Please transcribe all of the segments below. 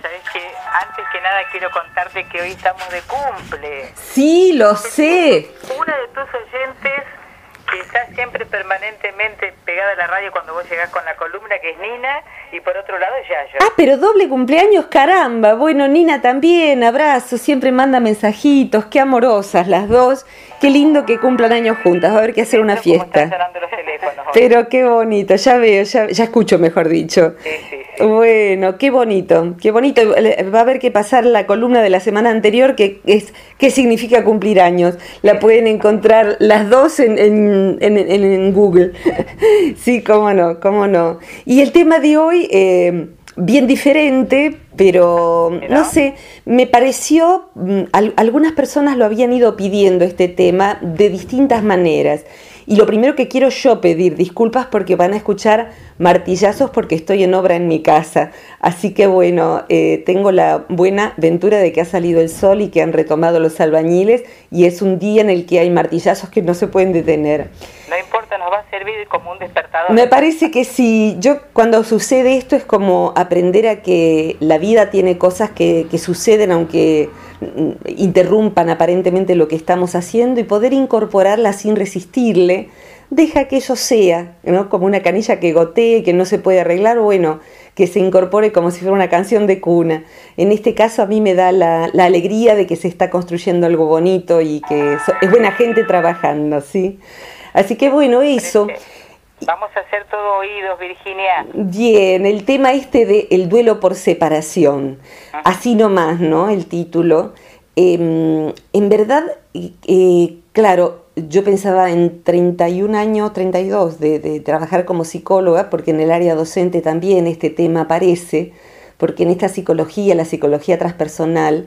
sabes que antes que nada quiero contarte que hoy estamos de cumple. Sí, lo sé. Una de tus oyentes que está siempre permanentemente pegada a la radio cuando vos llegás con la columna, que es Nina, y por otro lado Yayo. Ah, pero doble cumpleaños, caramba. Bueno, Nina también, abrazo, siempre manda mensajitos, qué amorosas las dos. Qué lindo que cumplan años juntas, va a haber que hacer una fiesta. Pero qué bonito, ya veo, ya, ya escucho, mejor dicho. Sí, sí, Bueno, qué bonito, qué bonito. Va a haber que pasar la columna de la semana anterior, que es qué significa cumplir años. La pueden encontrar las dos en, en, en, en Google. Sí, cómo no, cómo no. Y el tema de hoy, eh, bien diferente, pero no sé, me pareció, mm, al- algunas personas lo habían ido pidiendo este tema de distintas maneras. Y lo primero que quiero yo pedir disculpas porque van a escuchar martillazos porque estoy en obra en mi casa. Así que bueno, eh, tengo la buena ventura de que ha salido el sol y que han retomado los albañiles y es un día en el que hay martillazos que no se pueden detener. Servir como un despertador. Me parece que sí, yo cuando sucede esto es como aprender a que la vida tiene cosas que, suceden aunque mm, interrumpan aparentemente lo que estamos haciendo y poder incorporarla sin resistirle, deja que eso sea, ¿no? Como una canilla que gotee, que no se puede arreglar, bueno, que se incorpore como si fuera una canción de cuna. En este caso a mí me da la, alegría de que se está construyendo algo bonito y que es buena gente trabajando, ¿sí? Así que bueno, eso. Vamos a hacer todo oídos, Virginia. Bien, el tema este de el duelo por separación, así nomás, ¿no? El título. Em, en verdad, eh, claro, yo pensaba en 31 años, 32 de, de trabajar como psicóloga, porque en el área docente también este tema aparece, porque en esta psicología, la psicología transpersonal,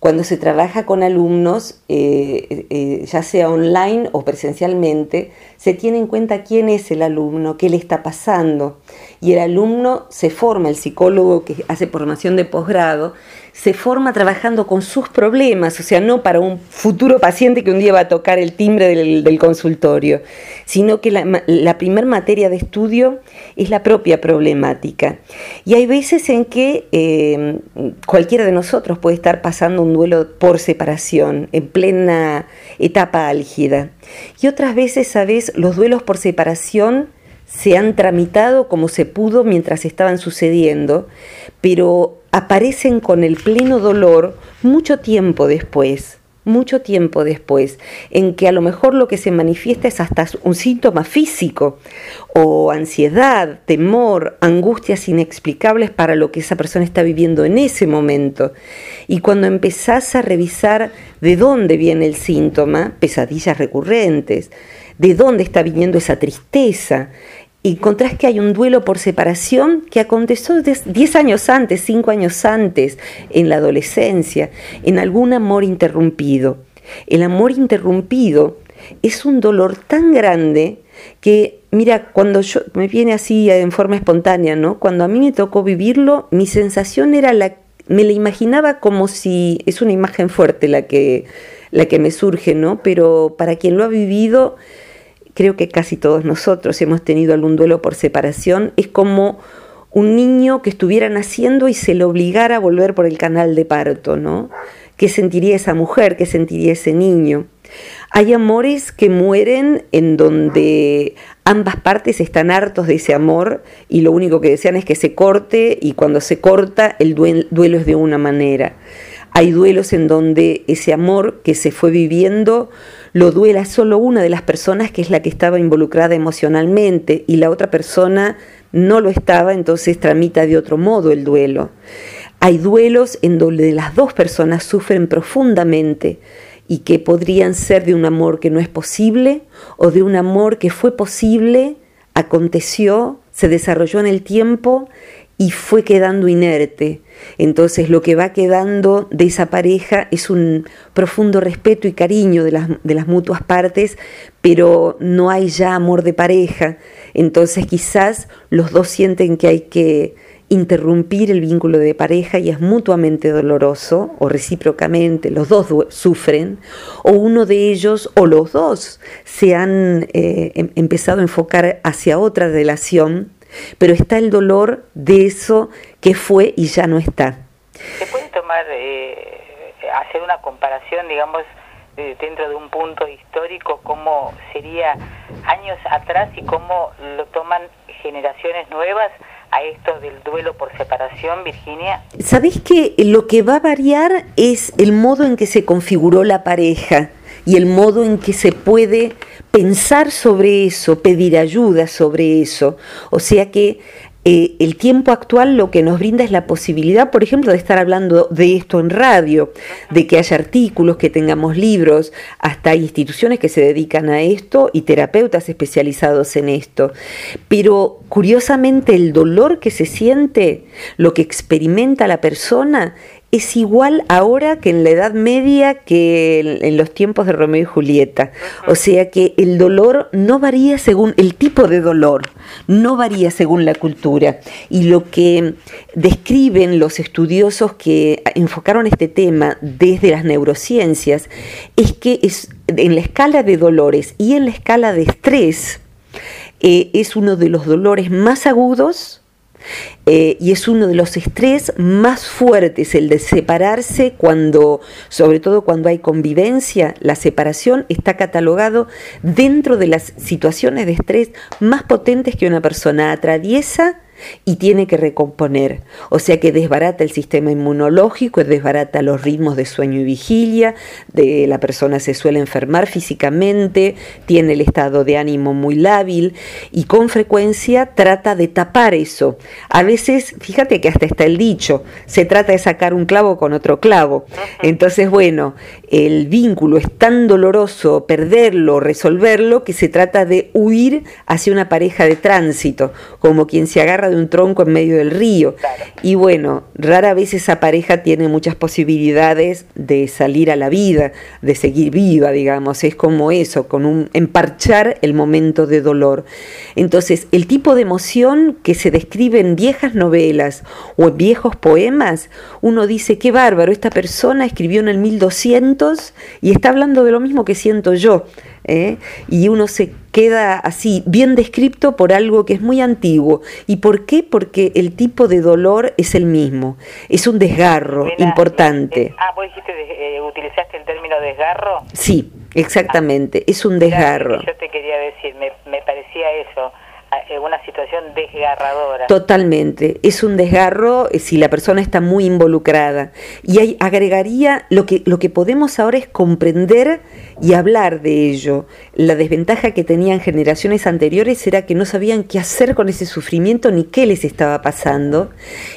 cuando se trabaja con alumnos, eh, eh, ya sea online o presencialmente, se tiene en cuenta quién es el alumno, qué le está pasando. Y el alumno se forma, el psicólogo que hace formación de posgrado, se forma trabajando con sus problemas, o sea, no para un futuro paciente que un día va a tocar el timbre del, consultorio, sino que la, la materia de estudio es la propia problemática. Y hay veces en que eh, cualquiera de nosotros puede estar pasando un duelo por separación, en plena etapa álgida. Y otras veces, ¿sabes? Los duelos por separación se han tramitado como se pudo mientras estaban sucediendo, pero aparecen con el pleno dolor mucho tiempo después, mucho tiempo después, en que a lo mejor lo que se manifiesta es hasta un síntoma físico, o ansiedad, temor, angustias inexplicables para lo que esa persona está viviendo en ese momento. Y cuando empezás a revisar de dónde viene el síntoma, pesadillas recurrentes, de dónde está viniendo esa tristeza, encontrás que hay un duelo por separación que aconteció 10 años antes, 5 años antes, en la adolescencia, en algún amor interrumpido. El amor interrumpido es un dolor tan grande que, mira, cuando yo me viene así en forma espontánea, ¿no? Cuando a mí me tocó vivirlo, mi sensación era la me la imaginaba como si es una imagen fuerte la que la que me surge, ¿no? Pero para quien lo ha vivido, creo que casi todos nosotros hemos tenido algún duelo por separación, es como un niño que estuviera naciendo y se le obligara a volver por el canal de parto, ¿no? ¿Qué sentiría esa mujer? ¿Qué sentiría ese niño? Hay amores que mueren en donde ambas partes están hartos de ese amor y lo único que desean es que se corte y cuando se corta el duelo es de una manera. Hay duelos en donde ese amor que se fue viviendo lo duela solo una de las personas que es la que estaba involucrada emocionalmente y la otra persona no lo estaba, entonces tramita de otro modo el duelo. Hay duelos en donde las dos personas sufren profundamente y que podrían ser de un amor que no es posible o de un amor que fue posible, aconteció, se desarrolló en el tiempo y fue quedando inerte. Entonces lo que va quedando de esa pareja es un profundo respeto y cariño de las, de las mutuas partes, pero no hay ya amor de pareja. Entonces quizás los dos sienten que hay que interrumpir el vínculo de pareja y es mutuamente doloroso o recíprocamente, los dos sufren, o uno de ellos o los dos se han eh, em empezado a enfocar hacia otra relación, pero está el dolor de eso que fue y ya no está. ¿Se puede tomar, eh, hacer una comparación, digamos, dentro de un punto histórico, cómo sería años atrás y cómo lo toman generaciones nuevas? a esto del duelo por separación, Virginia? Sabés que lo que va a variar es el modo en que se configuró la pareja y el modo en que se puede pensar sobre eso, pedir ayuda sobre eso. O sea que eh, el tiempo actual lo que nos brinda es la posibilidad, por ejemplo, de estar hablando de esto en radio, de que haya artículos, que tengamos libros, hasta instituciones que se dedican a esto y terapeutas especializados en esto. Pero curiosamente el dolor que se siente, lo que experimenta la persona, es igual ahora que en la Edad Media que en, los tiempos de Romeo y Julieta. O sea que el dolor no varía según el tipo de dolor, no varía según la cultura. Y lo que describen los estudiosos que enfocaron este tema desde las neurociencias es que es en la escala de dolores y en la escala de estrés eh, es uno de los dolores más agudos eh, y es uno de los estrés más fuertes, el de separarse cuando, sobre todo cuando hay convivencia, la separación está catalogado dentro de las situaciones de estrés más potentes que una persona atraviesa y tiene que recomponer. O sea que desbarata el sistema inmunológico, desbarata los ritmos de sueño y vigilia, de, la persona se suele enfermar físicamente, tiene el estado de ánimo muy lábil y con frecuencia trata de tapar eso. A veces, fíjate que hasta está el dicho, se trata de sacar un clavo con otro clavo. Entonces, bueno, el vínculo es tan doloroso perderlo, resolverlo, que se trata de huir hacia una pareja de tránsito, como quien se agarra de un tronco en medio del río. Y bueno, rara vez esa pareja tiene muchas posibilidades de salir a la vida, de seguir viva, digamos. Es como eso, con un emparchar el momento de dolor. Entonces, el tipo de emoción que se describe en viejas novelas o en viejos poemas, uno dice, qué bárbaro, esta persona escribió en el 1200 y está hablando de lo mismo que siento yo. ¿Eh? y uno se queda así, bien descrito por algo que es muy antiguo. ¿Y por qué? Porque el tipo de dolor es el mismo, es un desgarro importante. Eh, ah, vos dijiste, eh, utilizaste el término desgarro. Sí, exactamente, es un desgarro. Yo te quería decir, me, me parecía eso una situación desgarradora. Totalmente, es un desgarro eh, si la persona está muy involucrada. Y ahí agregaría, lo que, lo que podemos ahora es comprender y hablar de ello. La desventaja que tenían generaciones anteriores era que no sabían qué hacer con ese sufrimiento ni qué les estaba pasando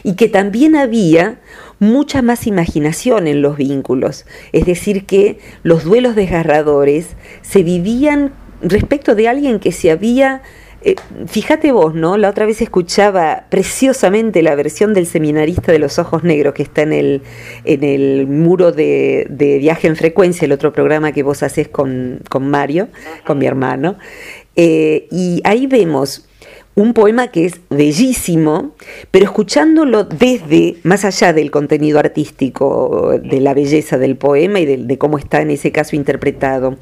y que también había mucha más imaginación en los vínculos. Es decir, que los duelos desgarradores se vivían respecto de alguien que se había eh, fíjate vos, ¿no? La otra vez escuchaba preciosamente la versión del seminarista de los ojos negros que está en el, en el muro de, viaje en frecuencia, el otro programa que vos haces con, Mario, con mi hermano. Eh, y ahí vemos un poema que es bellísimo, pero escuchándolo desde, más allá del contenido artístico, de la belleza del poema y de cómo está en ese caso interpretado.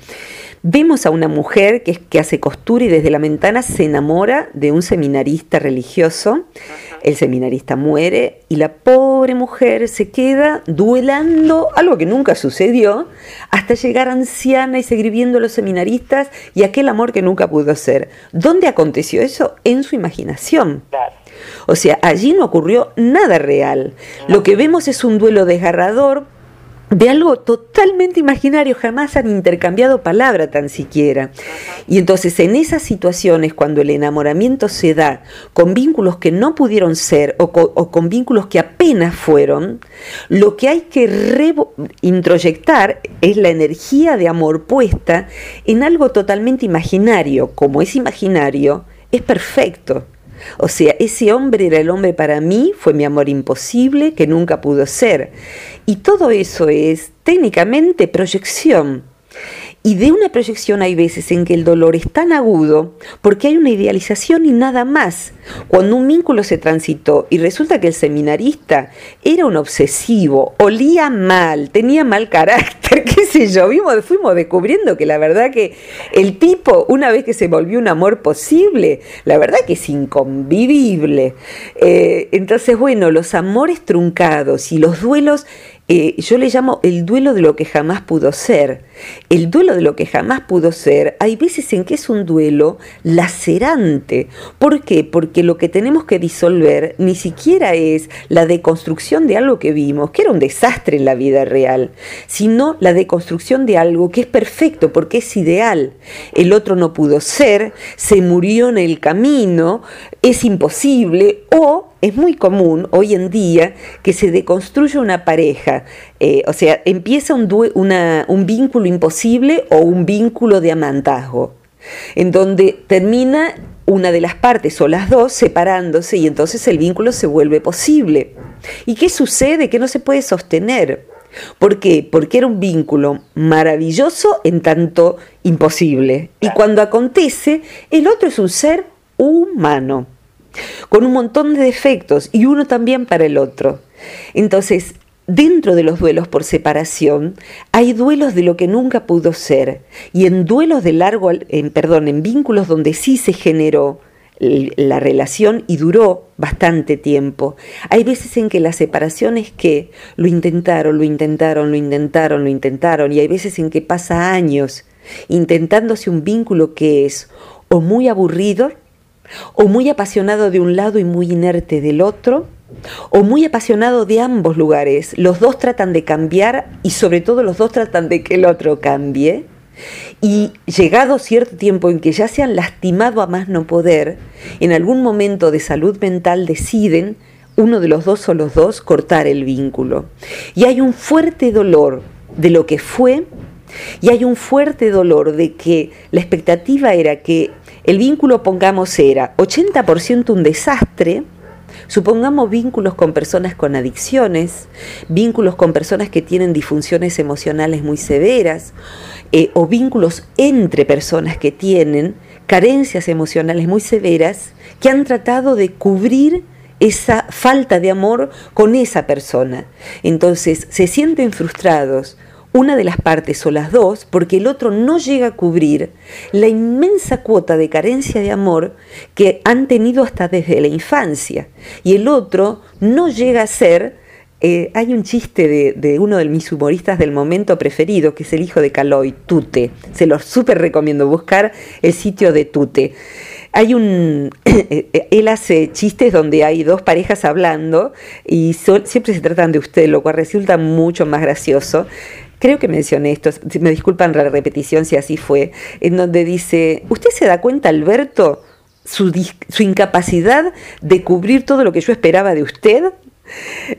Vemos a una mujer que, que hace costura y desde la ventana se enamora de un seminarista religioso. El seminarista muere y la pobre mujer se queda duelando, algo que nunca sucedió, hasta llegar anciana y seguir viendo a los seminaristas y aquel amor que nunca pudo ser. ¿Dónde aconteció eso? En su imaginación. O sea, allí no ocurrió nada real. Lo que vemos es un duelo desgarrador de algo totalmente imaginario, jamás han intercambiado palabra tan siquiera. Y entonces en esas situaciones, cuando el enamoramiento se da con vínculos que no pudieron ser o con, vínculos que apenas fueron, lo que hay que introyectar es la energía de amor puesta en algo totalmente imaginario. Como es imaginario, es perfecto. O sea, ese hombre era el hombre para mí, fue mi amor imposible, que nunca pudo ser. Y todo eso es técnicamente proyección. Y de una proyección hay veces en que el dolor es tan agudo porque hay una idealización y nada más. Cuando un vínculo se transitó y resulta que el seminarista era un obsesivo, olía mal, tenía mal carácter qué sé yo, fuimos descubriendo que la verdad que el tipo, una vez que se volvió un amor posible, la verdad que es inconvivible. Eh, entonces, bueno, los amores truncados y los duelos eh, yo le llamo el duelo de lo que jamás pudo ser. El duelo de lo que jamás pudo ser, hay veces en que es un duelo lacerante. ¿Por qué? Porque lo que tenemos que disolver ni siquiera es la deconstrucción de algo que vimos, que era un desastre en la vida real, sino la deconstrucción de algo que es perfecto, porque es ideal. El otro no pudo ser, se murió en el camino, es imposible o es muy común hoy en día que se deconstruya una pareja, eh, o sea, empieza un, un vínculo imposible o un vínculo de amantazgo, en donde termina una de las partes o las dos separándose y entonces el vínculo se vuelve posible. ¿Y qué sucede? Que no se puede sostener. ¿Por qué? Porque era un vínculo maravilloso en tanto imposible. Y cuando acontece, el otro es un ser humano con un montón de defectos y uno también para el otro. Entonces, dentro de los duelos por separación, hay duelos de lo que nunca pudo ser y en duelos de largo, en, perdón, en vínculos donde sí se generó la relación y duró bastante tiempo. Hay veces en que la separación es que lo intentaron, lo intentaron, lo intentaron, lo intentaron y hay veces en que pasa años intentándose un vínculo que es o muy aburrido o muy apasionado de un lado y muy inerte del otro, o muy apasionado de ambos lugares. Los dos tratan de cambiar y sobre todo los dos tratan de que el otro cambie. Y llegado cierto tiempo en que ya se han lastimado a más no poder, en algún momento de salud mental deciden, uno de los dos o los dos, cortar el vínculo. Y hay un fuerte dolor de lo que fue y hay un fuerte dolor de que la expectativa era que el vínculo, pongamos, era 80% un desastre, Supongamos vínculos con personas con adicciones, vínculos con personas que tienen disfunciones emocionales muy severas, eh, o vínculos entre personas que tienen carencias emocionales muy severas, que han tratado de cubrir esa falta de amor con esa persona. Entonces se sienten frustrados, una de las partes o las dos, porque el otro no llega a cubrir la inmensa cuota de carencia de amor que han tenido hasta desde la infancia. Y el otro no llega a ser, eh, hay un chiste de, uno de mis humoristas del momento preferido, que es el hijo de Caloy, Tute. Se los súper recomiendo buscar el sitio de Tute. Hay un, él hace chistes donde hay dos parejas hablando y siempre se tratan de usted, lo cual resulta mucho más gracioso creo que mencioné esto, me disculpan la repetición si así fue, en donde dice, ¿usted se da cuenta, Alberto, su, su incapacidad de cubrir todo lo que yo esperaba de usted?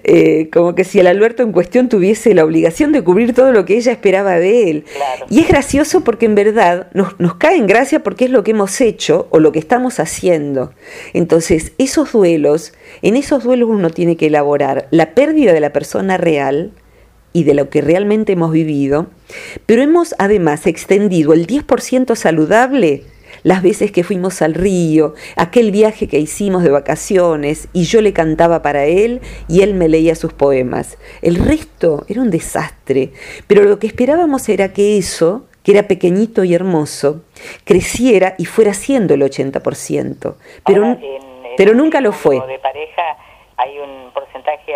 Eh, como que si el Alberto en cuestión tuviese la obligación de cubrir todo lo que ella esperaba de él. Y es gracioso porque en verdad nos, nos, cae en gracia porque es lo que hemos hecho o lo que estamos haciendo. Entonces, esos duelos, en esos duelos uno tiene que elaborar la pérdida de la persona real, y de lo que realmente hemos vivido, pero hemos además extendido el 10% saludable las veces que fuimos al río, aquel viaje que hicimos de vacaciones y yo le cantaba para él y él me leía sus poemas. El resto era un desastre, pero lo que esperábamos era que eso, que era pequeñito y hermoso, creciera y fuera siendo el 80%, pero, pero nunca lo fue. De pareja hay un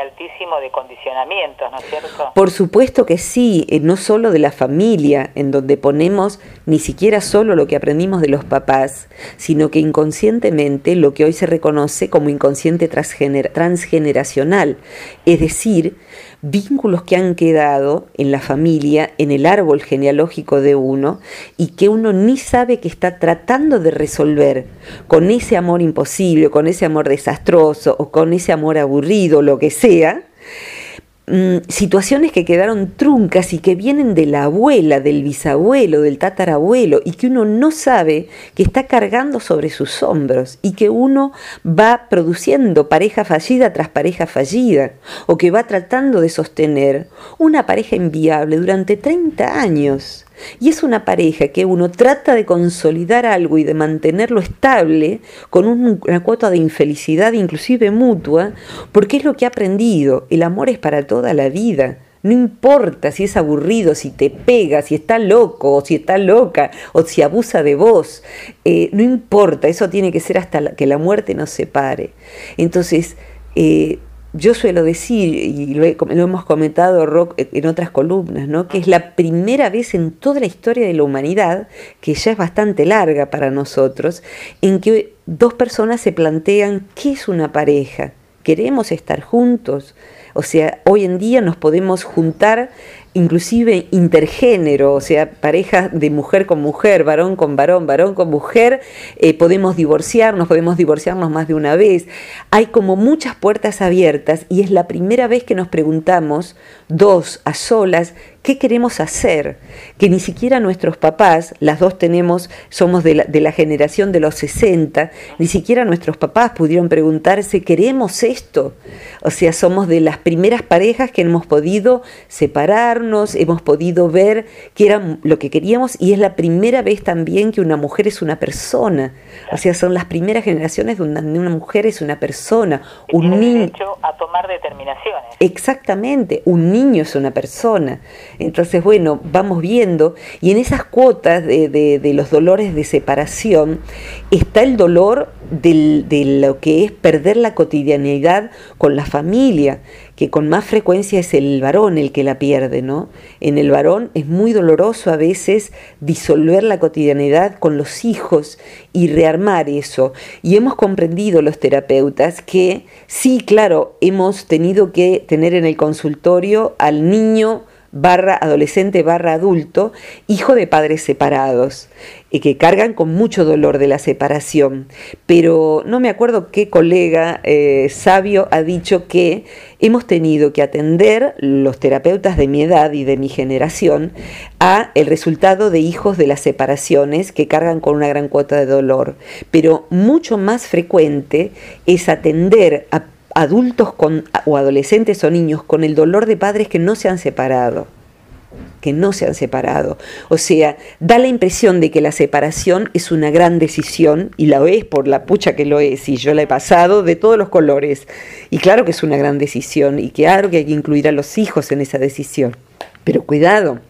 altísimo de condicionamientos, ¿no es cierto? Por supuesto que sí, eh, no solo de la familia, en donde ponemos ni siquiera solo lo que aprendimos de los papás, sino que inconscientemente lo que hoy se reconoce como inconsciente transgeneracional, es decir, vínculos que han quedado en la familia, en el árbol genealógico de uno, y que uno ni sabe que está tratando de resolver con ese amor imposible, con ese amor desastroso o con ese amor aburrido, lo que sea, Mm, situaciones que quedaron truncas y que vienen de la abuela, del bisabuelo, del tatarabuelo, y que uno no sabe que está cargando sobre sus hombros y que uno va produciendo pareja fallida tras pareja fallida, o que va tratando de sostener una pareja inviable durante 30 años. Y es una pareja que uno trata de consolidar algo y de mantenerlo estable con una cuota de infelicidad inclusive mutua, porque es lo que ha aprendido. El amor es para toda la vida. No importa si es aburrido, si te pega, si está loco o si está loca o si abusa de vos. Eh, no importa, eso tiene que ser hasta que la muerte nos separe. Entonces, eh, yo suelo decir, y lo, hemos comentado Rock en otras columnas, ¿no? que es la primera vez en toda la historia de la humanidad, que ya es bastante larga para nosotros, en que dos personas se plantean qué es una pareja. ¿Queremos estar juntos? O sea, hoy en día nos podemos juntar inclusive intergénero, o sea, parejas de mujer con mujer, varón con varón, varón con mujer, eh, podemos divorciarnos, podemos divorciarnos más de una vez. Hay como muchas puertas abiertas y es la primera vez que nos preguntamos, dos a solas, ¿qué queremos hacer? Que ni siquiera nuestros papás, las dos tenemos, somos de la, de la generación de los 60, ni siquiera nuestros papás pudieron preguntarse, ¿queremos esto? O sea, somos de las primeras parejas que hemos podido separarnos, hemos podido ver que era lo que queríamos y es la primera vez también que una mujer es una persona. O sea, son las primeras generaciones donde una, mujer es una persona, un niño. a tomar determinaciones. Exactamente, un es una persona. Entonces, bueno, vamos viendo, y en esas cuotas de, los dolores de separación está el dolor de lo que es perder la cotidianidad con la familia, que con más frecuencia es el varón el que la pierde, ¿no? En el varón es muy doloroso a veces disolver la cotidianidad con los hijos y rearmar eso. Y hemos comprendido los terapeutas que sí, claro, hemos tenido que tener en el consultorio al niño barra adolescente barra adulto, hijo de padres separados, y que cargan con mucho dolor de la separación. Pero no me acuerdo qué colega eh, sabio ha dicho que hemos tenido que atender los terapeutas de mi edad y de mi generación a el resultado de hijos de las separaciones que cargan con una gran cuota de dolor. Pero mucho más frecuente es atender a adultos con, o adolescentes o niños con el dolor de padres que no se han separado que no se han separado. O sea, da la impresión de que la separación es una gran decisión, y la es por la pucha que lo es, y yo la he pasado de todos los colores. Y claro que es una gran decisión, y claro que hay que incluir a los hijos en esa decisión. Pero cuidado,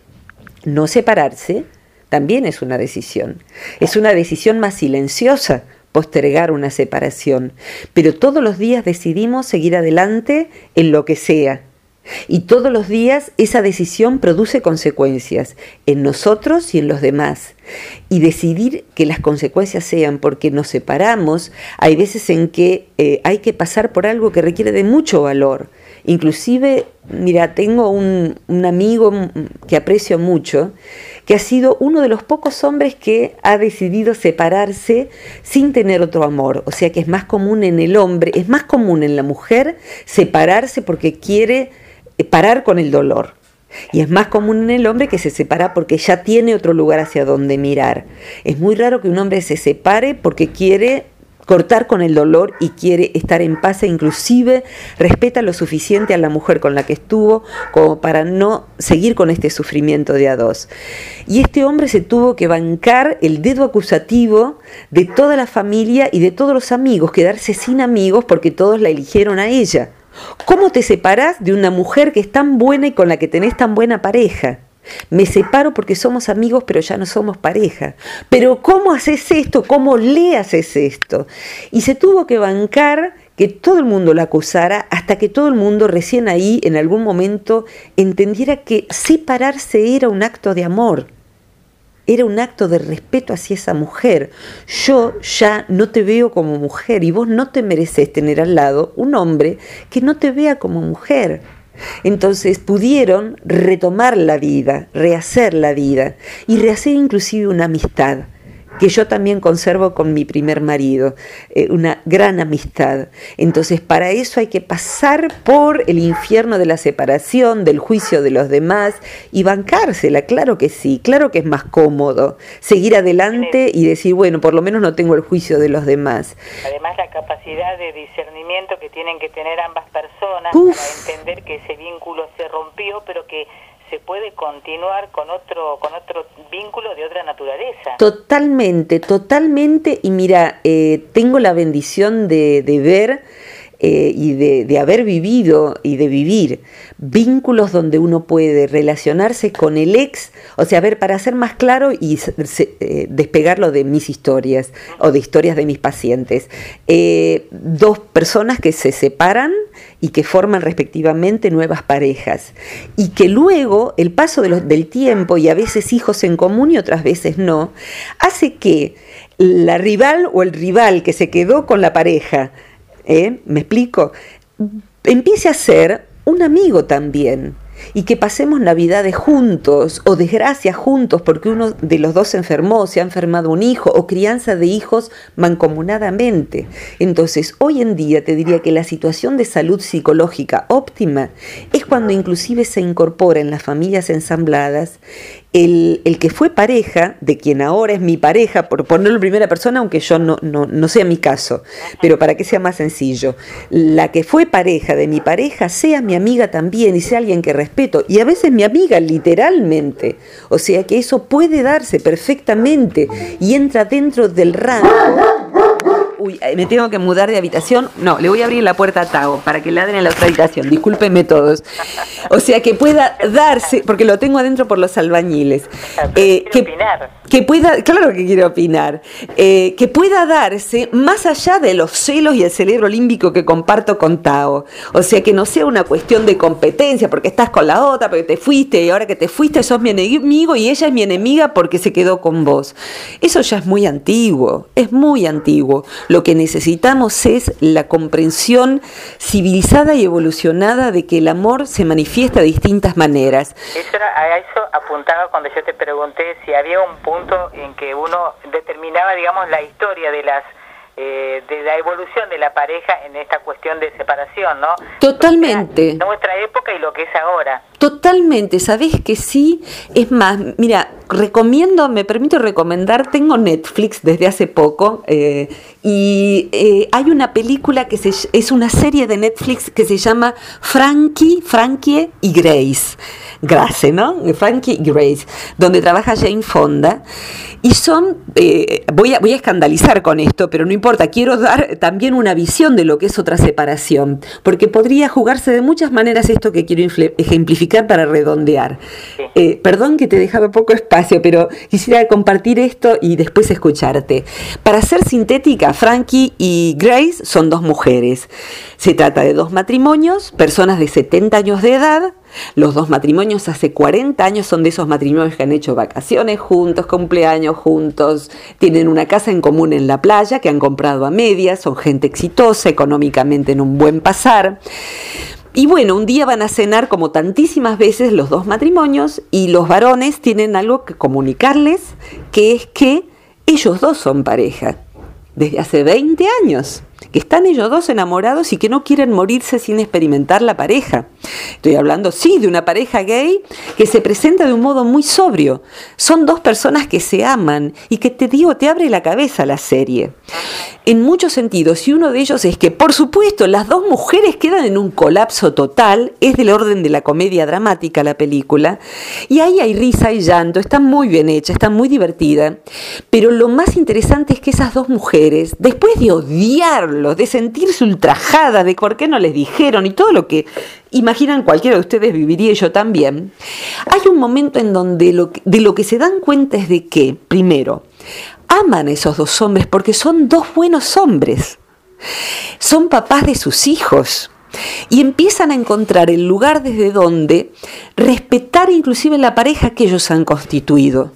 no separarse también es una decisión. Es una decisión más silenciosa, postergar una separación, pero todos los días decidimos seguir adelante en lo que sea. Y todos los días esa decisión produce consecuencias en nosotros y en los demás. Y decidir que las consecuencias sean porque nos separamos, hay veces en que eh, hay que pasar por algo que requiere de mucho valor. Inclusive, mira, tengo un, un amigo que aprecio mucho, que ha sido uno de los pocos hombres que ha decidido separarse sin tener otro amor. O sea que es más común en el hombre, es más común en la mujer separarse porque quiere eh, parar con el dolor. Y es más común en el hombre que se separa porque ya tiene otro lugar hacia donde mirar. Es muy raro que un hombre se separe porque quiere cortar con el dolor y quiere estar en paz e inclusive respeta lo suficiente a la mujer con la que estuvo como para no seguir con este sufrimiento de a dos. Y este hombre se tuvo que bancar el dedo acusativo de toda la familia y de todos los amigos, quedarse sin amigos porque todos la eligieron a ella. ¿Cómo te separas de una mujer que es tan buena y con la que tenés tan buena pareja? Me separo porque somos amigos, pero ya no somos pareja. Pero ¿cómo haces esto? ¿Cómo le haces esto? Y se tuvo que bancar que todo el mundo la acusara hasta que todo el mundo recién ahí, en algún momento, entendiera que separarse era un acto de amor. Era un acto de respeto hacia esa mujer. Yo ya no te veo como mujer y vos no te mereces tener al lado un hombre que no te vea como mujer. Entonces pudieron retomar la vida, rehacer la vida y rehacer inclusive una amistad que yo también conservo con mi primer marido, eh, una gran amistad. Entonces, para eso hay que pasar por el infierno de la separación, del juicio de los demás y bancársela, claro que sí, claro que es más cómodo seguir adelante y decir, bueno, por lo menos no tengo el juicio de los demás. Además, la capacidad de discernimiento que tienen que tener ambas personas para entender que ese vínculo se rompió, pero que se puede continuar con otro con otro vínculo de otra naturaleza. Totalmente, totalmente. Y mira, eh, tengo la bendición de, de ver eh, y de, haber vivido y de vivir vínculos donde uno puede relacionarse con el ex, o sea, a ver, para ser más claro y eh, despegarlo de mis historias o de historias de mis pacientes, eh, dos personas que se separan y que forman respectivamente nuevas parejas y que luego el paso del tiempo y a veces hijos en común y otras veces no, hace que la rival o el rival que se quedó con la pareja, ¿eh? ¿me explico? Empiece a ser un amigo también y que pasemos navidades juntos o desgracias juntos porque uno de los dos se enfermó, se ha enfermado un hijo o crianza de hijos mancomunadamente. Entonces, hoy en día te diría que la situación de salud psicológica óptima es cuando inclusive se incorpora en las familias ensambladas el, que fue pareja, de quien ahora es mi pareja, por ponerlo en primera persona, aunque yo no, no, no sea mi caso, pero para que sea más sencillo, la que fue pareja de mi pareja sea mi amiga también y sea alguien que respeto, y a veces mi amiga literalmente, o sea que eso puede darse perfectamente y entra dentro del rango uy, eh, me tengo que mudar de habitación. No, le voy a abrir la puerta a Tao para que ladren en la otra habitación. Discúlpenme todos. O sea, que pueda darse, porque lo tengo adentro por los albañiles. Eh, que, opinar. que pueda, claro que quiero opinar, eh, que pueda darse más allá de los celos y el cerebro límbico que comparto con Tao. O sea, que no sea una cuestión de competencia, porque estás con la otra, porque te fuiste y ahora que te fuiste sos mi enemigo y ella es mi enemiga porque se quedó con vos. Eso ya es muy antiguo, es muy antiguo. Lo que necesitamos es la comprensión civilizada y evolucionada de que el amor se manifiesta de distintas maneras. Eso a eso apuntaba cuando yo te pregunté si había un punto en que uno determinaba, digamos, la historia de las eh, de la evolución de la pareja en esta cuestión de separación, ¿no? Totalmente. Nuestra época y lo que es ahora. Totalmente, sabes que sí. Es más, mira, recomiendo, me permito recomendar, tengo Netflix desde hace poco eh, y eh, hay una película que se, es una serie de Netflix que se llama Frankie, Frankie y Grace. Grace, ¿no? Frankie y Grace, donde trabaja Jane Fonda. Y son, eh, voy, a, voy a escandalizar con esto, pero no importa, quiero dar también una visión de lo que es otra separación, porque podría jugarse de muchas maneras esto que quiero ejemplificar para redondear. Eh, perdón que te he dejado poco espacio, pero quisiera compartir esto y después escucharte. Para ser sintética, Frankie y Grace son dos mujeres. Se trata de dos matrimonios, personas de 70 años de edad, los dos matrimonios hace 40 años son de esos matrimonios que han hecho vacaciones juntos, cumpleaños juntos, tienen una casa en común en la playa que han comprado a medias, son gente exitosa, económicamente en un buen pasar. Y bueno, un día van a cenar como tantísimas veces los dos matrimonios y los varones tienen algo que comunicarles, que es que ellos dos son pareja desde hace 20 años que están ellos dos enamorados y que no quieren morirse sin experimentar la pareja. Estoy hablando, sí, de una pareja gay que se presenta de un modo muy sobrio. Son dos personas que se aman y que te digo, te abre la cabeza la serie. En muchos sentidos, y uno de ellos es que, por supuesto, las dos mujeres quedan en un colapso total, es del orden de la comedia dramática la película, y ahí hay risa y llanto, está muy bien hecha, está muy divertida, pero lo más interesante es que esas dos mujeres, después de de sentirse ultrajada de por qué no les dijeron y todo lo que imaginan cualquiera de ustedes viviría yo también, hay un momento en donde lo de lo que se dan cuenta es de que, primero, aman a esos dos hombres porque son dos buenos hombres, son papás de sus hijos, y empiezan a encontrar el lugar desde donde respetar inclusive la pareja que ellos han constituido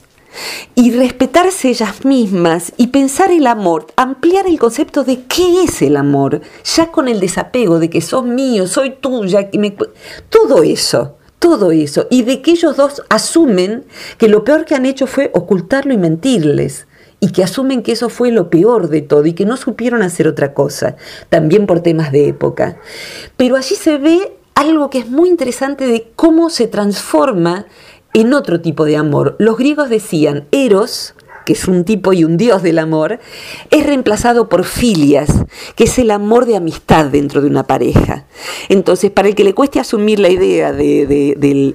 y respetarse ellas mismas y pensar el amor, ampliar el concepto de qué es el amor, ya con el desapego de que sos mío, soy tuya, me... todo eso, todo eso, y de que ellos dos asumen que lo peor que han hecho fue ocultarlo y mentirles. Y que asumen que eso fue lo peor de todo y que no supieron hacer otra cosa, también por temas de época. Pero allí se ve algo que es muy interesante de cómo se transforma en otro tipo de amor. Los griegos decían eros, que es un tipo y un dios del amor, es reemplazado por filias, que es el amor de amistad dentro de una pareja. Entonces, para el que le cueste asumir la idea del,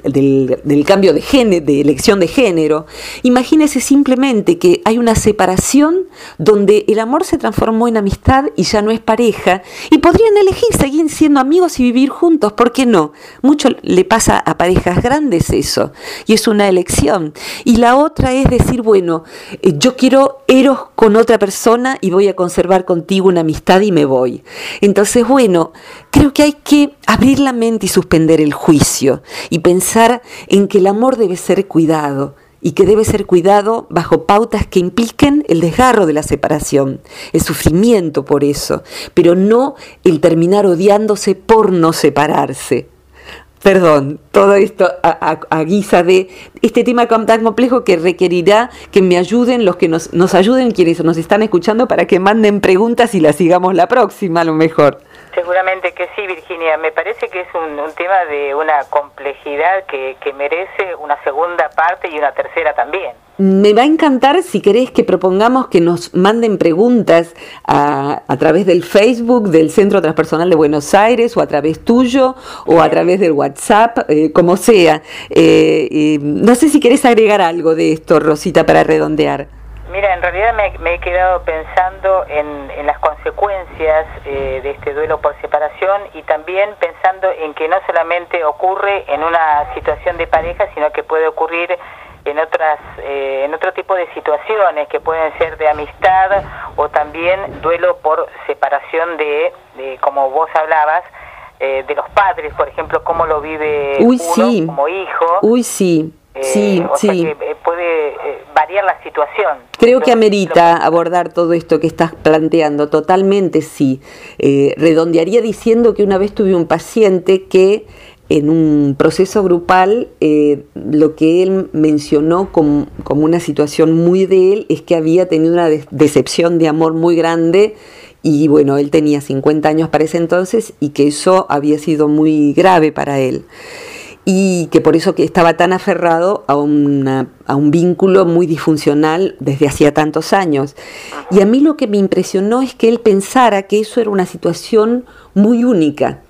cambio de género, de elección de género, imagínese simplemente que hay una separación donde el amor se transformó en amistad y ya no es pareja, y podrían elegir seguir siendo amigos y vivir juntos, ¿por qué no? Mucho le pasa a parejas grandes eso, y es una elección. Y la otra es decir, bueno, yo quiero eros con otra persona y voy a conservar contigo una amistad y me voy. Entonces, bueno, creo que hay que abrir la mente y suspender el juicio y pensar en que el amor debe ser cuidado y que debe ser cuidado bajo pautas que impliquen el desgarro de la separación, el sufrimiento por eso, pero no el terminar odiándose por no separarse. Perdón, todo esto a, guisa de este tema tan complejo que requerirá que me ayuden los que nos, nos ayuden quienes nos están escuchando para que manden preguntas y las sigamos la próxima a lo mejor. Seguramente que sí, Virginia. Me parece que es un, tema de una complejidad que, que, merece una segunda parte y una tercera también. Me va a encantar si querés que propongamos que nos manden preguntas a, a través del Facebook del Centro Transpersonal de Buenos Aires o a través tuyo o a través del WhatsApp, eh, como sea. Eh, no sé si querés agregar algo de esto, Rosita, para redondear. Mira, en realidad me, he quedado pensando en, las consecuencias eh, de este duelo por separación y también pensando en que no solamente ocurre en una situación de pareja, sino que puede ocurrir en otras eh, en otro tipo de situaciones que pueden ser de amistad o también duelo por separación de, como vos hablabas eh, de los padres por ejemplo cómo lo vive uno como hijo uy sí Sí, sí. Eh, puede eh, variar la situación. Creo que amerita abordar todo esto que estás planteando, totalmente sí. Eh, redondearía diciendo que una vez tuve un paciente que en un proceso grupal lo que él mencionó como, como, una situación muy de él es que había tenido una decepción de amor muy grande y bueno, él tenía 50 años para ese entonces y que eso había sido muy grave para él y que por eso que estaba tan aferrado a, una, a un vínculo muy disfuncional desde hacía tantos años. Y a mí lo que me impresionó es que él pensara que eso era una situación muy única.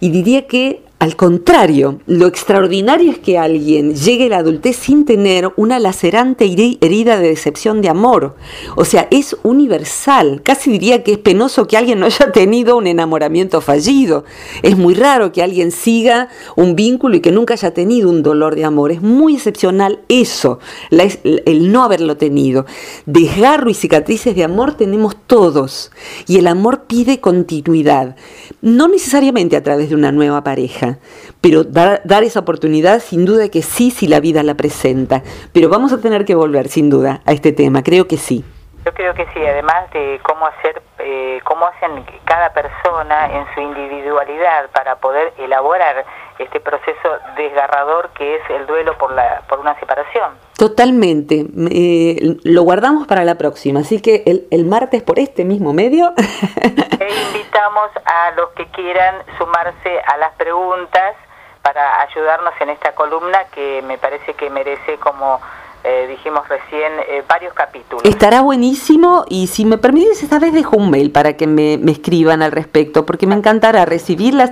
Y diría que al contrario, lo extraordinario es que alguien llegue a la adultez sin tener una lacerante herida de decepción de amor. O sea, es universal. Casi diría que es penoso que alguien no haya tenido un enamoramiento fallido. Es muy raro que alguien siga un vínculo y que nunca haya tenido un dolor de amor. Es muy excepcional eso, el no haberlo tenido. Desgarro y cicatrices de amor tenemos todos. Y el amor pide continuidad. No necesariamente a través de una nueva pareja pero dar, esa oportunidad sin duda que sí, si la vida la presenta. Pero vamos a tener que volver sin duda a este tema, creo que sí. Yo creo que sí, además de cómo hacer, eh, cómo hacen cada persona en su individualidad para poder elaborar este proceso desgarrador que es el duelo por la por una separación. Totalmente, eh, lo guardamos para la próxima, así que el, el martes por este mismo medio. invitamos a los que quieran sumarse a las preguntas para ayudarnos en esta columna que me parece que merece como eh, dijimos recién, eh, varios capítulos. Estará buenísimo y si me permites, esta vez dejo un mail para que me, me, escriban al respecto, porque me encantará recibirlas.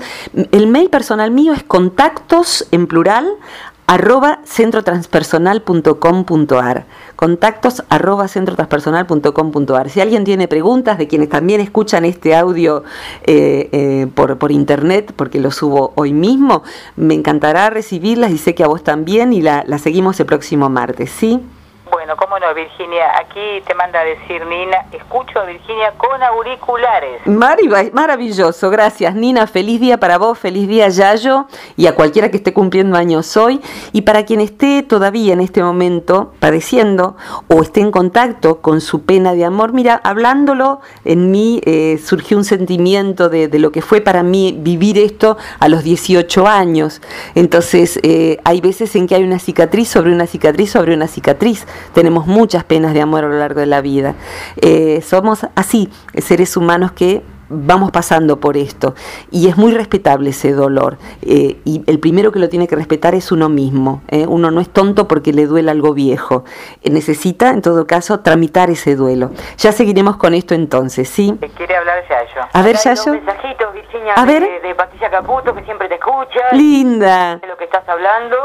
El mail personal mío es contactos en plural arroba centrotranspersonal.com.ar contactos arroba centrotranspersonal.com.ar si alguien tiene preguntas de quienes también escuchan este audio eh, eh, por, por internet porque lo subo hoy mismo me encantará recibirlas y sé que a vos también y la, la seguimos el próximo martes ¿sí? Bueno, cómo no, Virginia. Aquí te manda a decir Nina, escucho a Virginia con auriculares. maravilloso, gracias Nina. Feliz día para vos, feliz día Yayo y a cualquiera que esté cumpliendo años hoy. Y para quien esté todavía en este momento padeciendo o esté en contacto con su pena de amor, mira, hablándolo, en mí eh, surgió un sentimiento de, lo que fue para mí vivir esto a los 18 años. Entonces, eh, hay veces en que hay una cicatriz sobre una cicatriz sobre una cicatriz tenemos muchas penas de amor a lo largo de la vida. Eh, somos así, seres humanos que vamos pasando por esto y es muy respetable ese dolor eh, y el primero que lo tiene que respetar es uno mismo. ¿eh? Uno no es tonto porque le duele algo viejo. Eh, necesita, en todo caso, tramitar ese duelo. Ya seguiremos con esto entonces, ¿sí? quiere hablar Yayo. A ver, Yayo. Un mensajito, Virginia, A ver. De, Patricia Caputo, que siempre te escucha. Linda. De lo que estás hablando.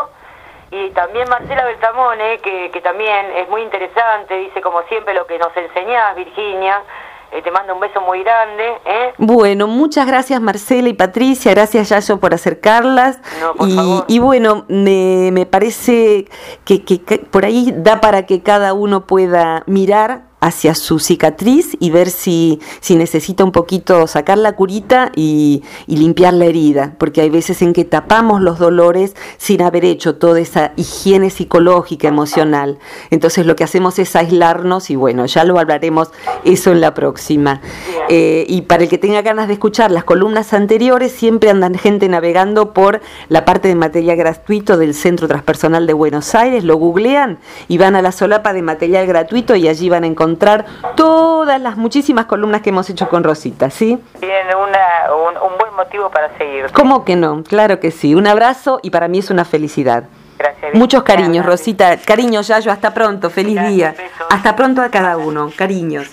Y también Marcela Beltamone, que, que también es muy interesante, dice como siempre lo que nos enseñás, Virginia. Eh, te mando un beso muy grande. ¿eh? Bueno, muchas gracias Marcela y Patricia, gracias Yayo por acercarlas. y, y, bueno, me, me parece que, que, que por ahí da para que cada uno pueda mirar hacia su cicatriz y ver si, si necesita un poquito sacar la curita y, limpiar la herida, porque hay veces en que tapamos los dolores sin haber hecho toda esa higiene psicológica, emocional. Entonces lo que hacemos es aislarnos y bueno, ya lo hablaremos eso en la próxima. Eh, y para el que tenga ganas de escuchar las columnas anteriores, siempre andan gente navegando por la parte de material gratuito del Centro Transpersonal de Buenos Aires, lo googlean y van a la solapa de material gratuito y allí van a encontrar encontrar todas las muchísimas columnas que hemos hecho con Rosita, ¿sí? Tienen una, un, buen motivo para seguir. ¿Cómo que no? Claro que sí. Un abrazo y para mí es una felicidad. Gracias. Muchos cariños, Rosita. Cariños, Yayo. Hasta pronto. Feliz día. Hasta pronto a cada uno. Cariños.